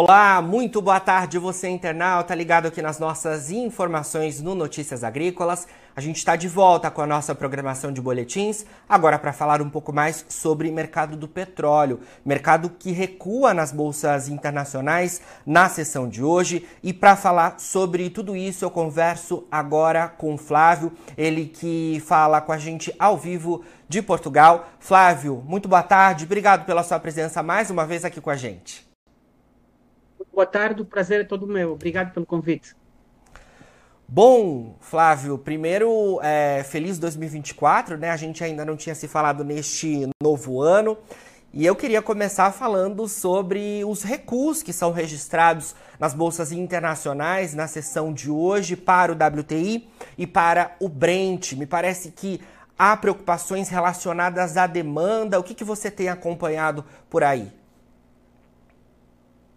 Olá, muito boa tarde você internauta ligado aqui nas nossas informações no Notícias Agrícolas. A gente está de volta com a nossa programação de boletins, agora para falar um pouco mais sobre mercado do petróleo, mercado que recua nas bolsas internacionais na sessão de hoje. E para falar sobre tudo isso, eu converso agora com o Flávio, ele que fala com a gente ao vivo de Portugal. Flávio, muito boa tarde, obrigado pela sua presença mais uma vez aqui com a gente. Boa tarde, o prazer é todo meu. Obrigado pelo convite. Bom, Flávio, primeiro, é, feliz 2024, né? A gente ainda não tinha se falado neste novo ano. E eu queria começar falando sobre os recuos que são registrados nas bolsas internacionais na sessão de hoje para o WTI e para o Brent. Me parece que há preocupações relacionadas à demanda. O que, que você tem acompanhado por aí?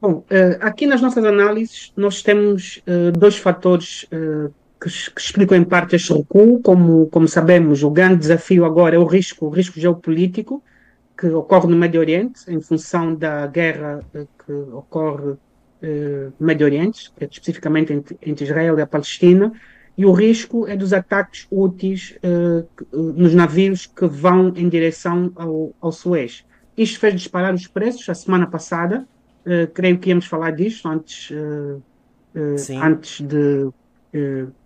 Bom, eh, aqui nas nossas análises nós temos eh, dois fatores eh, que, explicam em parte este recuo. Como, como sabemos, o grande desafio agora é o risco, o risco geopolítico que ocorre no Médio Oriente em função da guerra que ocorre no Médio Oriente, é especificamente entre, entre, Israel e a Palestina, e o risco é dos ataques úteis nos navios que vão em direção ao, ao Suez. Isto fez disparar os preços a semana passada, Uh, creio que íamos falar disto antes, uh, uh, antes de,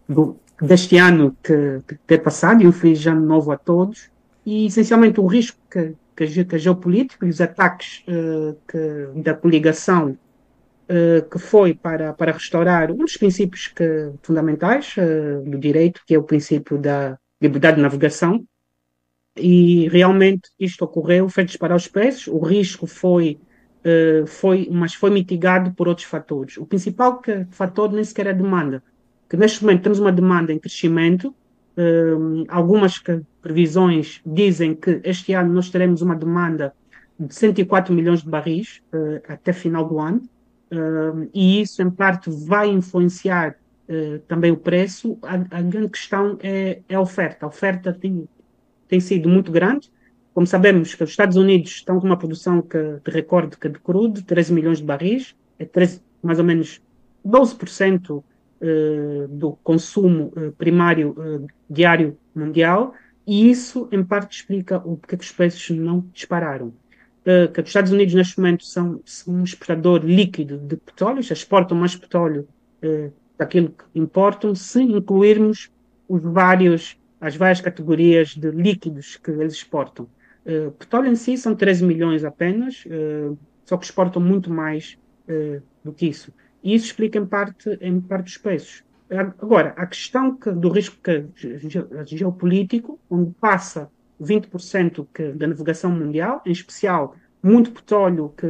do, deste ano que, que ter passado, e um feliz ano novo a todos. E essencialmente o risco que, que, que a geopolítica e os ataques que, da coligação que foi para, para restaurar um dos princípios que, fundamentais do direito, que é o princípio da liberdade de navegação. E realmente isto ocorreu, fez disparar os preços, o risco foi uh, foi, mas foi mitigado por outros fatores. O principal que, fator nem sequer é a demanda, que neste momento temos uma demanda em crescimento, uh, algumas que, previsões dizem que este ano nós teremos uma demanda de 104 milhões de barris uh, até final do ano, e isso em parte vai influenciar também o preço. A, a grande questão é, é, a oferta. A oferta tem, tem sido muito grande, como sabemos que os Estados Unidos estão com uma produção que, de recorde que de crudo, 13 milhões de barris, é 13, mais ou menos 12% uh, do consumo uh, primário uh, diário mundial, e isso em parte explica o porquê que os preços não dispararam. que os Estados Unidos neste momento são, são, um exportador líquido de petróleo, exportam mais petróleo daquilo que importam, se incluirmos os vários, as várias categorias de líquidos que eles exportam. Uh, petróleo em si são 13 milhões apenas, uh, só que exportam muito mais uh, do que isso. E isso explica em parte, em parte os preços. Agora, a questão que, do risco que, geopolítico, onde passa 20% que, da navegação mundial, em especial muito petróleo que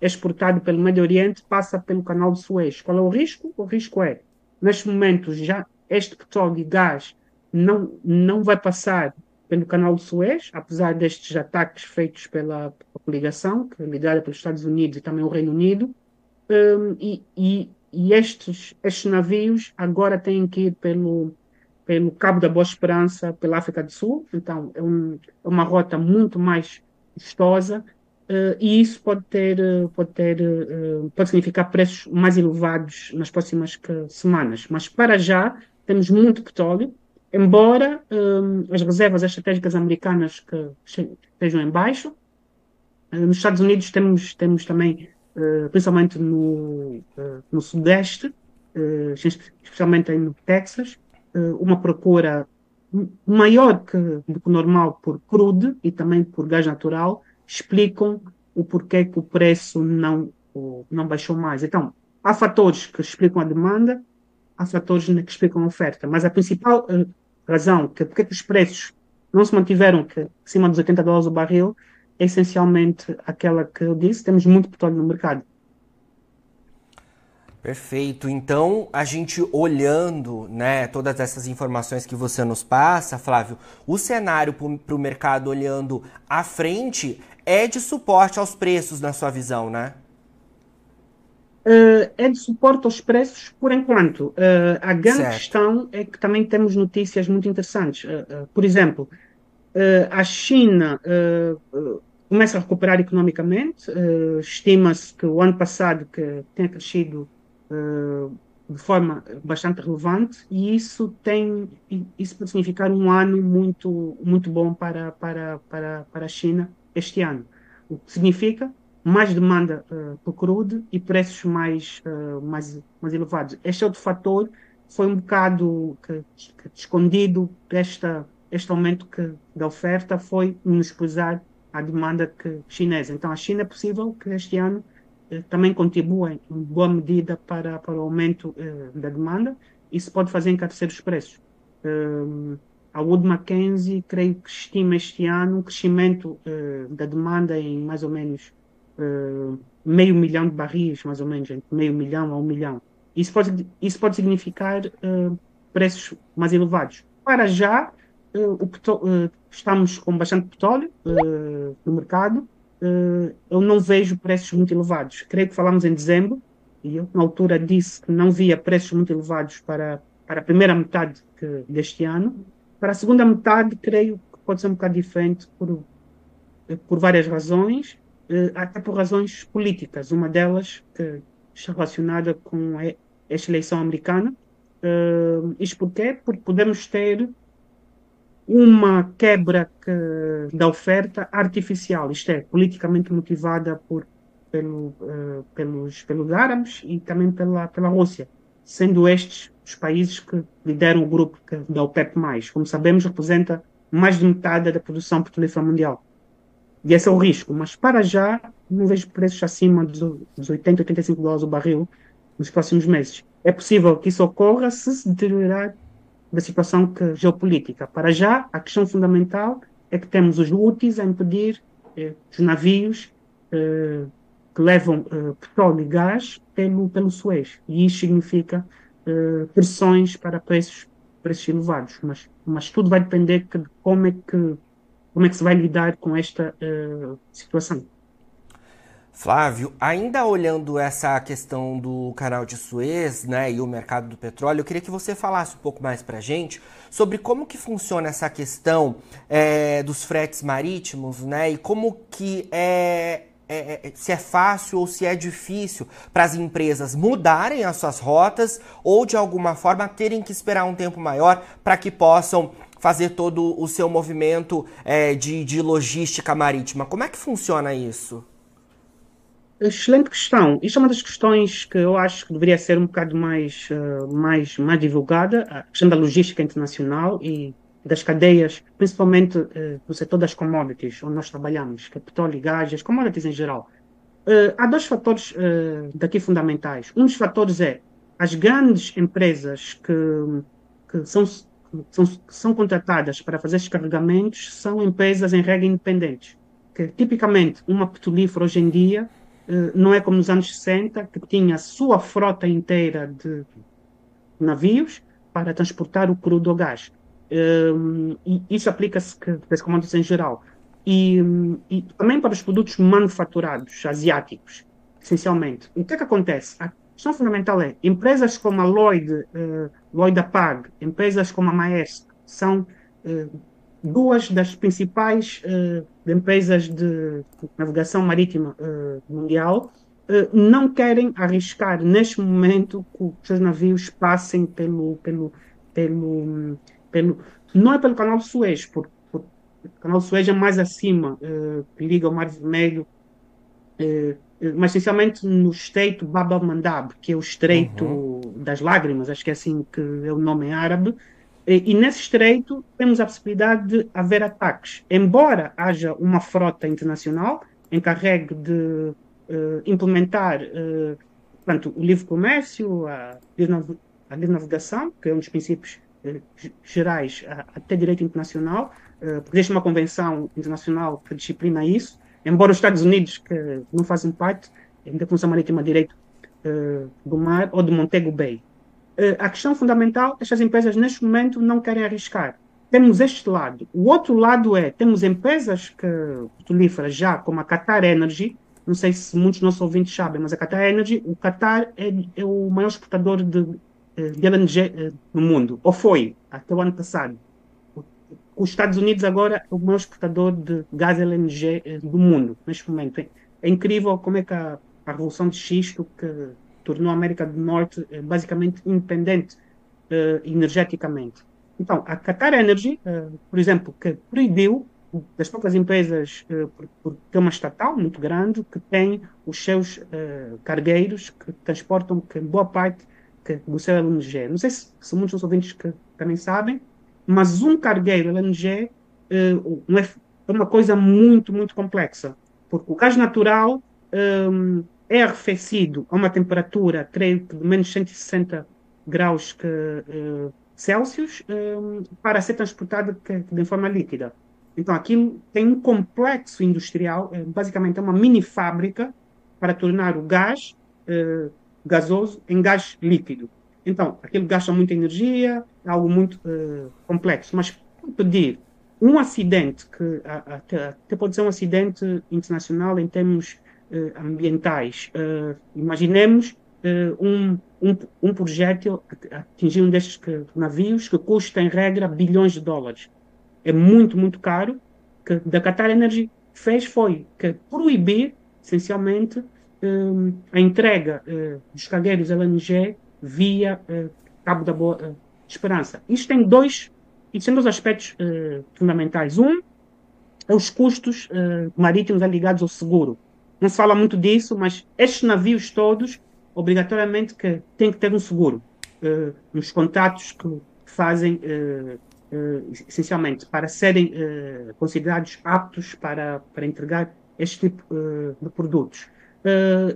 é exportado pelo Médio Oriente, passa pelo canal de Suez. Qual é o risco? O risco é, neste momento, já este petróleo e gás não, não vai passar pelo canal de Suez, apesar destes ataques feitos pela, coligação, que é liderada pelos Estados Unidos e também o Reino Unido, um, e, e, e, estes, estes navios agora têm que ir pelo, pelo Cabo da Boa Esperança, pela África do Sul, então é, um, é uma rota muito mais custosa, uh, e isso pode ter, pode ter, uh, pode significar preços mais elevados nas próximas semanas. Mas para já temos muito petróleo, embora um, as reservas estratégicas americanas que estejam em baixo, hum, nos Estados Unidos temos, temos também, uh, principalmente no, uh, no Sudeste, uh, especialmente no Texas, uma procura maior que, do que normal por crude e também por gás natural, explicam o porquê que o preço não, não baixou mais. Então, há fatores que explicam a demanda, há fatores que explicam a oferta, mas a principal razão que porque os preços não se mantiveram que, acima dos 80 dólares o barril é essencialmente aquela que eu disse, temos muito petróleo no mercado. Perfeito. Então, a gente olhando né, todas essas informações que você nos passa, Flávio, o cenário para o mercado olhando à frente é de suporte aos preços, na sua visão, né? Uh, é de suporte aos preços por enquanto. Uh, a grande certo. questão é que também temos notícias muito interessantes. Uh, por exemplo, a China começa a recuperar economicamente. Estima-se que o ano passado que tenha crescido de forma bastante relevante e isso tem isso pode significar um ano muito muito bom para para para para a China este ano. O que significa mais demanda uh, por crude e preços mais uh, mais mais elevados. Este outro fator foi um bocado que, que escondido esta este aumento que, da oferta foi menosprezar a demanda que, chinesa. Então, a China é possível que este ano eh, também contribua em boa medida para, para o aumento da demanda. Isso pode fazer encarecer os preços. A Wood Mackenzie, creio que estima este ano um crescimento da demanda em mais ou menos meio milhão de barris, mais ou menos, entre meio milhão a um milhão. Isso pode, isso pode significar uh, preços mais elevados. Para já, uh, estamos com bastante petróleo no mercado. eu não vejo preços muito elevados. Creio que falamos em dezembro e eu, na altura, disse que não via preços muito elevados para, para a primeira metade que, deste ano. Para a segunda metade, creio que pode ser um bocado diferente por, por várias razões, até por razões políticas. Uma delas que está relacionada com esta eleição americana. Uh, isto porquê? Porque podemos ter uma quebra que, da oferta artificial, isto é, politicamente motivada por, pelo, uh, pelos, pelos árabes e também pela, pela Rússia, sendo estes os países que lideram o grupo que, da OPEP+. Como sabemos, representa mais de metade da produção petrolífera mundial. E esse é o risco. Mas para já, não vejo preços acima dos, dos 80, 85 dólares o barril nos próximos meses. É possível que isso ocorra se se deteriorar da situação que, geopolítica. Para já, a questão fundamental é que temos os Houthis a impedir eh, os navios eh, que levam eh, petróleo e gás pelo, pelo Suez. E isso significa eh, pressões para preços, preços elevados. Mas, mas tudo vai depender de como é que, como é que se vai lidar com esta eh, situação. Flávio, ainda olhando essa questão do canal de Suez né, e o mercado do petróleo, eu queria que você falasse um pouco mais para gente sobre como que funciona essa questão é, dos fretes marítimos né, e como que é, é, é se é fácil ou se é difícil para as empresas mudarem as suas rotas ou de alguma forma terem que esperar um tempo maior para que possam fazer todo o seu movimento é, de, de logística marítima. Como é que funciona isso? Excelente questão. Isto é uma das questões que eu acho que deveria ser um bocado mais, uh, mais, mais divulgada, a questão da logística internacional e das cadeias, principalmente uh, no setor das commodities, onde nós trabalhamos, que é petróleo gás, as commodities em geral. Uh, há dois fatores daqui fundamentais. Um dos fatores é as grandes empresas que, que são, são, são contratadas para fazer estes carregamentos são empresas em regra independentes. Que, tipicamente, uma petrolífera hoje em dia eh, não é como nos anos 60, que tinha a sua frota inteira de navios para transportar o crudo ou gás. Um, e isso aplica-se as commodities em geral. E, e, também para os produtos manufaturados asiáticos, essencialmente. O que é que acontece? A questão fundamental é, empresas como a Lloyd, uh, Lloyd Apag, empresas como a Maersk, são uh, duas das principais uh, empresas de navegação marítima uh, mundial uh, não querem arriscar neste momento que os seus navios passem pelo pelo pelo pelo não é pelo canal Suez porque por, o canal Suez é mais acima que liga ao Mar Vermelho mas essencialmente no estreito Bab al-Mandab que é o estreito uhum. Das lágrimas acho que é assim que é o nome em árabe e, nesse estreito temos a possibilidade de haver ataques. Embora haja uma frota internacional encarregue de uh, implementar uh, portanto, o livre comércio, a a navegação, que é um dos princípios uh, gerais até direito internacional, porque existe uma convenção internacional que disciplina isso, embora os Estados Unidos, que não fazem parte da Comissão Marítima de Direito do Mar ou de Montego Bay, eh, a questão fundamental, estas empresas neste momento não querem arriscar. Temos este lado. O outro lado é, temos empresas que, petrolíferas já, como a Qatar Energy, não sei se muitos nossos ouvintes sabem, mas a Qatar Energy, o Qatar é, é o maior exportador de, eh, de LNG eh, no mundo, ou foi, até o ano passado. os Estados Unidos agora é o maior exportador de gás LNG eh, do mundo, neste momento. É, é incrível como é que a, a Revolução de Xisto, que tornou a América do Norte eh, basicamente independente uh, energeticamente. Então, a Qatar Energy, uh, por exemplo, que proibiu das poucas empresas, porque é uma estatal muito grande, que tem os seus uh, cargueiros que transportam que boa parte que, do seu LNG. Não sei se, se muitos dos ouvintes que também sabem, mas um cargueiro LNG é, é uma coisa muito, muito complexa, porque o gás natural um, é arrefecido a uma temperatura, creio que de menos 160 graus que, uh, Celsius um, para ser transportado de forma líquida. Então, aquilo tem um complexo industrial, é, basicamente é uma mini fábrica para tornar o gás gasoso em gás líquido. Então, aquilo gasta muita energia, é algo muito uh, complexo. Mas, pedir um acidente, que até, até, pode ser um acidente internacional em termos ambientais, imaginemos um, um, um projétil atingir um destes navios que custa, em regra, bilhões de dólares é muito, muito caro, que da Qatar Energy fez foi que proibir, essencialmente, a entrega uh, dos cargueiros LNG via uh, Cabo da Boa uh, Esperança. Isto tem dois, isto tem dois aspectos fundamentais. Um é os custos marítimos ligados ao seguro. Não se fala muito disso, mas estes navios todos, obrigatoriamente, que têm que ter um seguro. nos contratos que fazem uh, essencialmente para serem uh, considerados aptos para, para entregar este tipo uh, de produtos.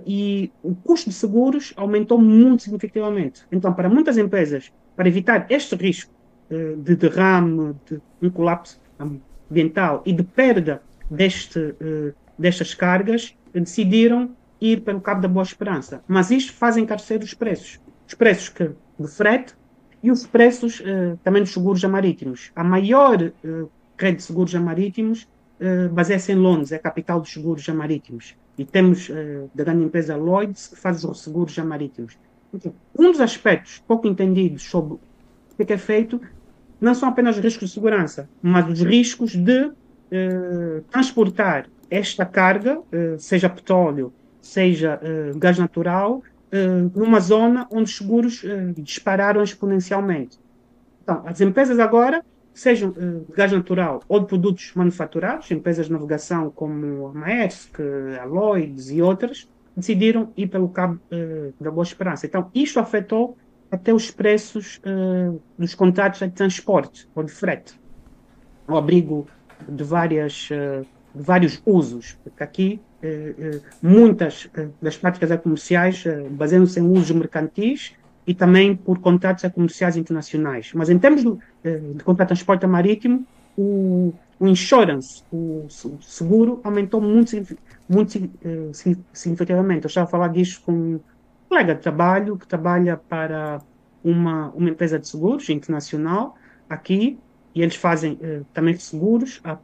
e o custo de seguros aumentou muito significativamente. Então, para muitas empresas, para evitar este risco de derrame, de um colapso ambiental e de perda deste, destas cargas, decidiram ir pelo Cabo da Boa Esperança. Mas isto faz encarecer os preços. Os preços que, de frete e os preços uh, também dos seguros marítimos. A maior uh, rede de seguros marítimos uh, baseia-se em Londres, é a capital dos seguros marítimos. E temos uh, da grande empresa Lloyds que faz os seguros marítimos. Um dos aspectos pouco entendidos sobre o que é feito não são apenas os riscos de segurança, mas os riscos de transportar esta carga, seja petróleo, seja gás natural, uh, numa zona onde os seguros dispararam exponencialmente. Então, as empresas agora, sejam de gás natural ou de produtos manufaturados, empresas de navegação como a Maersk, a Lloyds e outras, decidiram ir pelo cabo da Boa Esperança. Então, isto afetou até os preços dos contratos de transporte ou de frete, ao abrigo de várias vários usos, porque aqui eh, eh, muitas eh, das práticas comerciais baseiam-se em usos mercantis e também por contratos comerciais internacionais. Mas em termos de, de contrato de transporte marítimo, o, o insurance, o seguro, aumentou muito, muito significativamente. Eu estava a falar disso com um colega de trabalho que trabalha para uma, uma empresa de seguros internacional aqui, e eles fazem também seguros a,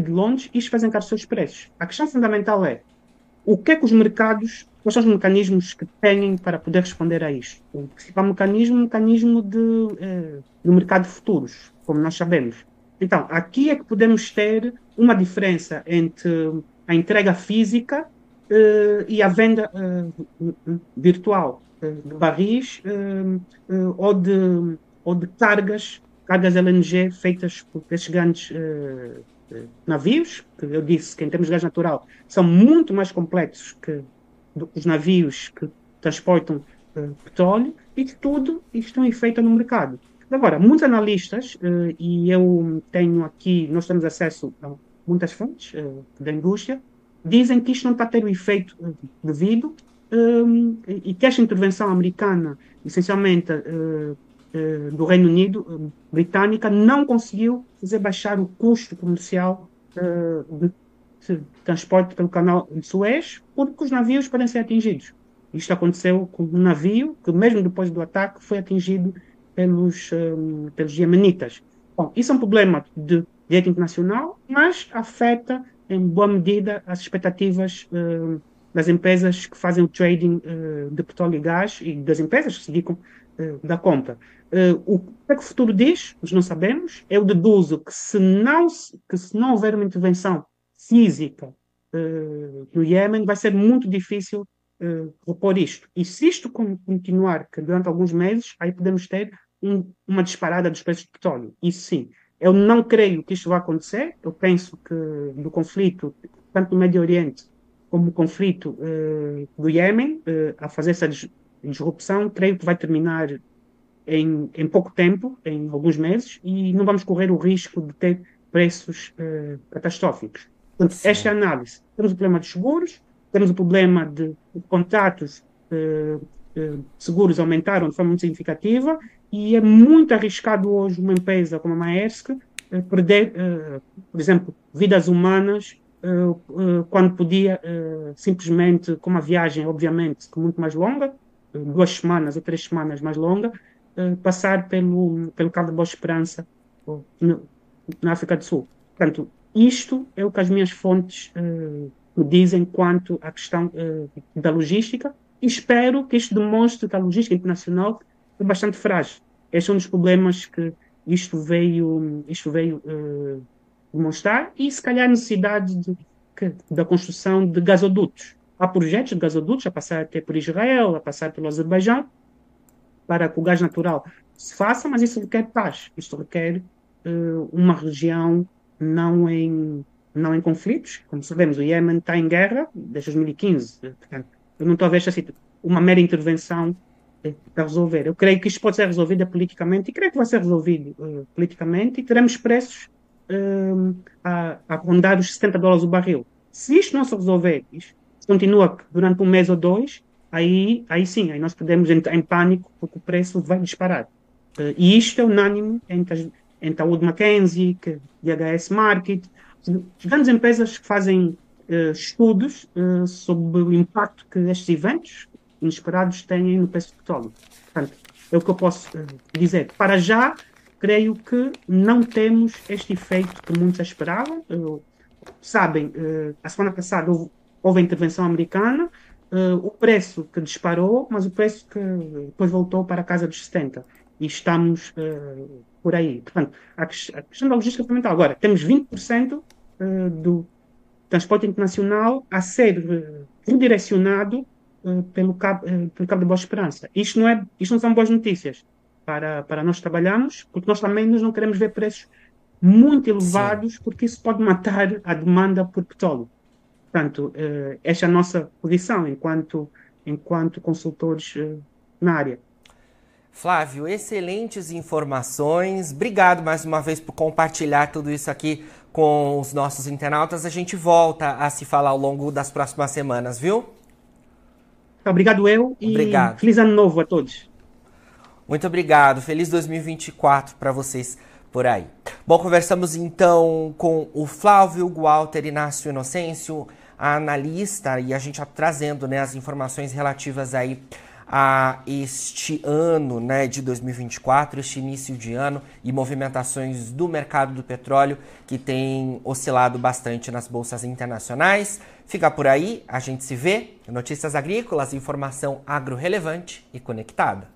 de Londres, faz encarecer os preços. A questão fundamental é o que é que os mercados, quais são os mecanismos que têm para poder responder a isto? O principal mecanismo é o mecanismo de, eh, do mercado de futuros, como nós sabemos. Então, aqui é que podemos ter uma diferença entre a entrega física eh, e a venda eh, virtual de barris ou, de, ou de cargas, cargas LNG feitas por esses grandes navios, que eu disse que em termos de gás natural são muito mais complexos que os navios que transportam uh, petróleo, e que tudo isto é feito no mercado. Agora, muitos analistas, uh, e eu tenho aqui, nós temos acesso a muitas fontes uh, da indústria, dizem que isto não está a ter o efeito devido e que esta intervenção americana, essencialmente eh, do Reino Unido, eh, britânica, não conseguiu fazer baixar o custo comercial eh, de transporte pelo canal de Suez, porque os navios podem ser atingidos. Isto aconteceu com um navio que, mesmo depois do ataque, foi atingido pelos, pelos iemenitas. Bom, isso é um problema de direito internacional, mas afeta, em boa medida, as expectativas das empresas que fazem o trading de petróleo e gás e das empresas que se dedicam da compra. Uh, o que é que o futuro diz? Nós não sabemos. Eu deduzo que se não, que se não houver uma intervenção física no Iêmen, vai ser muito difícil repor isto. E se isto continuar que durante alguns meses, aí podemos ter um, uma disparada dos preços de petróleo. Isso sim. Eu não creio que isto vá acontecer. Eu penso que do conflito, tanto no Médio Oriente como o conflito uh, do Iêmen, uh, a fazer essa disrupção, creio que vai terminar em, em, pouco tempo, em alguns meses, e não vamos correr o risco de ter preços uh, catastróficos. Portanto, esta é a análise. Temos o problema dos seguros, temos o problema de, de contratos seguros aumentaram de forma muito significativa e é muito arriscado hoje uma empresa como a Maersk perder, por exemplo, vidas humanas uh, uh, quando podia uh, simplesmente, com uma viagem, obviamente, muito mais longa, duas semanas ou três semanas mais longa, passar pelo, pelo Cabo de Boa Esperança, no, na África do Sul. Portanto, isto é o que as minhas fontes me dizem quanto à questão da logística espero que isto demonstre que a logística internacional é bastante frágil. Este é um dos problemas que isto veio, isto veio demonstrar, e se calhar a necessidade de, da construção de gasodutos. Há projetos de gasodutos a passar até por Israel, a passar pelo Azerbaijão, para que o gás natural se faça, mas isso requer paz, isso requer uh, uma região não em, não em conflitos. Como sabemos, o Iêmen está em guerra desde 2015. Portanto, eu não estou a ver essa uma mera intervenção eh, para resolver. Eu creio que isto pode ser resolvido politicamente e creio que vai ser resolvido uh, politicamente e teremos preços uh, a, a rondar os 70 dólares o barril. Se isto não se resolver, isto continua durante um mês ou dois, aí, aí sim, aí nós podemos entrar em pânico porque o preço vai disparar. Uh, e isto é unânime entre, entre a Wood Mackenzie, que, IHS Market, grandes empresas que fazem uh, estudos uh, sobre o impacto que estes eventos inesperados têm no preço do petróleo. Portanto, é o que eu posso dizer. Para já, creio que não temos este efeito que muitos esperavam. Sabem, a semana passada houve, houve a intervenção americana, uh, o preço que disparou, mas o preço que depois voltou para a casa dos 70. E estamos por aí. Portanto, a, questão da logística fundamental. Agora, temos 20% do transporte internacional a ser redirecionado pelo cabo, pelo cabo de Boa Esperança. Isto não, é, isto não são boas notícias para, para nós trabalharmos, porque nós também nós não queremos ver preços muito elevados, Sim. porque isso pode matar a demanda por petróleo. Portanto, uh, esta é a nossa posição enquanto, enquanto consultores uh, na área. Flávio, excelentes informações. Obrigado mais uma vez por compartilhar tudo isso aqui com os nossos internautas. A gente volta a se falar ao longo das próximas semanas, viu? Obrigado eu e Obrigado. feliz ano novo a todos. Muito obrigado. Feliz 2024 para vocês por aí. Bom, conversamos então com o Flávio Walter Inácio Inocêncio, analista, e a gente está trazendo né, as informações relativas aí a este ano né, de 2024, este início de ano e movimentações do mercado do petróleo que tem oscilado bastante nas bolsas internacionais. Fica por aí, a gente se vê. Notícias agrícolas, informação agro relevante e conectada.